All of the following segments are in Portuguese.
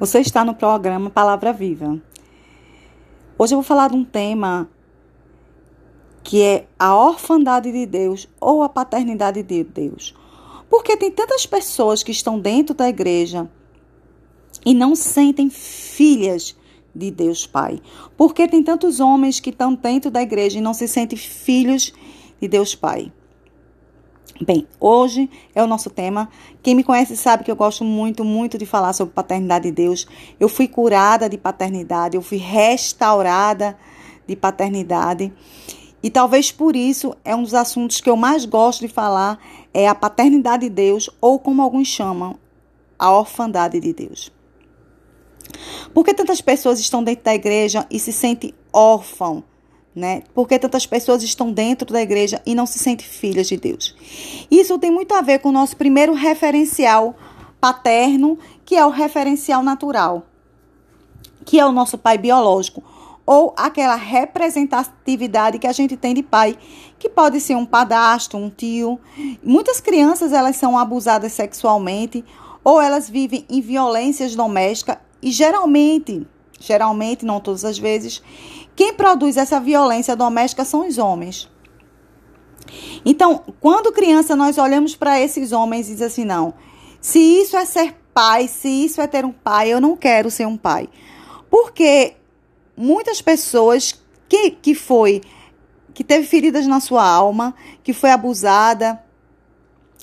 Você está no programa Palavra Viva. Hoje eu vou falar de um tema que é a orfandade de Deus ou a paternidade de Deus. Porque tem tantas pessoas que estão dentro da igreja e não sentem filhas de Deus Pai. Porque tem tantos homens que estão dentro da igreja e não se sentem filhos de Deus Pai. Bem, hoje é o nosso tema. Quem me conhece sabe que eu gosto muito, muito de falar sobre paternidade de Deus. Eu fui curada de paternidade, eu fui restaurada de paternidade. E talvez por isso é um dos assuntos que eu mais gosto de falar é a paternidade de Deus ou como alguns chamam, a orfandade de Deus. Por que tantas pessoas estão dentro da igreja e se sentem órfãos? Né? Porque tantas pessoas estão dentro da igreja e não se sentem filhas de Deus. Isso tem muito a ver com o nosso primeiro referencial paterno, que é o referencial natural, que é o nosso pai biológico, ou aquela representatividade que a gente tem de pai, que pode ser um padastro, um tio. Muitas crianças elas são abusadas sexualmente ou elas vivem em violências domésticas e geralmente, geralmente não todas as vezes, quem produz essa violência doméstica são os homens. Então, quando criança, nós olhamos para esses homens e diz assim: não, se isso é ser pai, se isso é ter um pai, eu não quero ser um pai. Porque muitas pessoas que, que foi, que teve feridas na sua alma, que foi abusada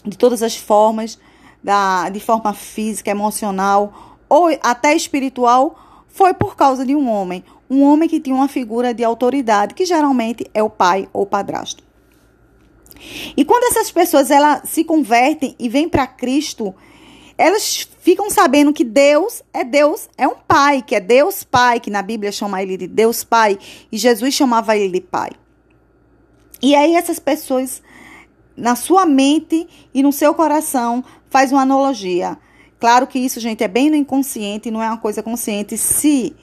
de todas as formas, da, de forma física, emocional ou até espiritual, foi por causa de um homem um homem que tinha uma figura de autoridade, que geralmente é o pai ou padrasto. E quando essas pessoas elas se convertem e vêm para Cristo, elas ficam sabendo que Deus é Deus, é um pai, que é Deus Pai, que na Bíblia chama ele de Deus Pai, e Jesus chamava ele de Pai. E aí essas pessoas, na sua mente e no seu coração, faz uma analogia. Claro que isso, gente, é bem no inconsciente, não é uma coisa consciente. Se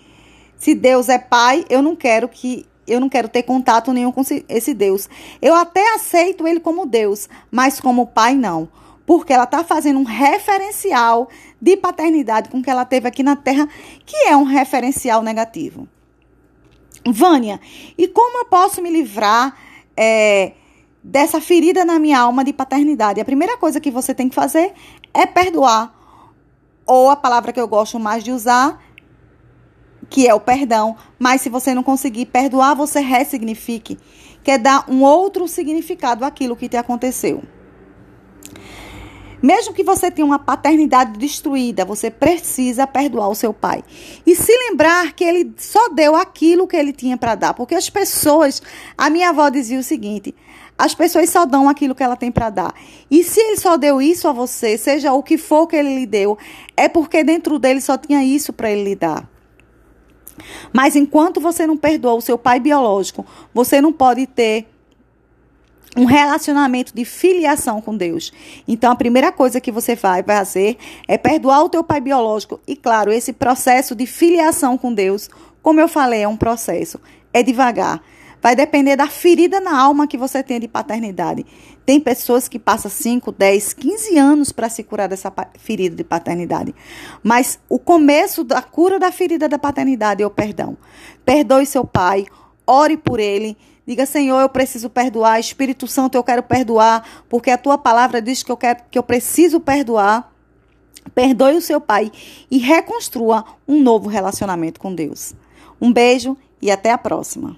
se Deus é pai, eu não quero que eu não quero ter contato nenhum com esse Deus. Eu até aceito ele como Deus, mas como pai não. Porque ela está fazendo um referencial de paternidade com que ela teve aqui na Terra, que é um referencial negativo. Vânia, e como eu posso me livrar é, dessa ferida na minha alma de paternidade? A primeira coisa que você tem que fazer é perdoar. Ou a palavra que eu gosto mais de usar que é o perdão, mas se você não conseguir perdoar, você ressignifique, quer dar um outro significado àquilo que te aconteceu. Mesmo que você tenha uma paternidade destruída, você precisa perdoar o seu pai. E se lembrar que ele só deu aquilo que ele tinha para dar. Porque as pessoas, a minha avó dizia o seguinte: as pessoas só dão aquilo que ela tem para dar. E se ele só deu isso a você, seja o que for que ele lhe deu, é porque dentro dele só tinha isso para ele lhe dar. Mas enquanto você não perdoa o seu pai biológico, você não pode ter um relacionamento de filiação com Deus. Então, a primeira coisa que você vai fazer é perdoar o teu pai biológico. E, claro, esse processo de filiação com Deus, como eu falei, é um processo. É devagar. Vai depender da ferida na alma que você tem de paternidade. Tem pessoas que passam 5, 10, 15 anos para se curar dessa ferida de paternidade. Mas o começo da cura da ferida da paternidade é o perdão. Perdoe seu pai, ore por ele. Diga, Senhor, eu preciso perdoar. Espírito Santo, eu quero perdoar, porque a tua palavra diz que eu, quero, que eu preciso perdoar. Perdoe o seu pai e reconstrua um novo relacionamento com Deus. Um beijo e até a próxima.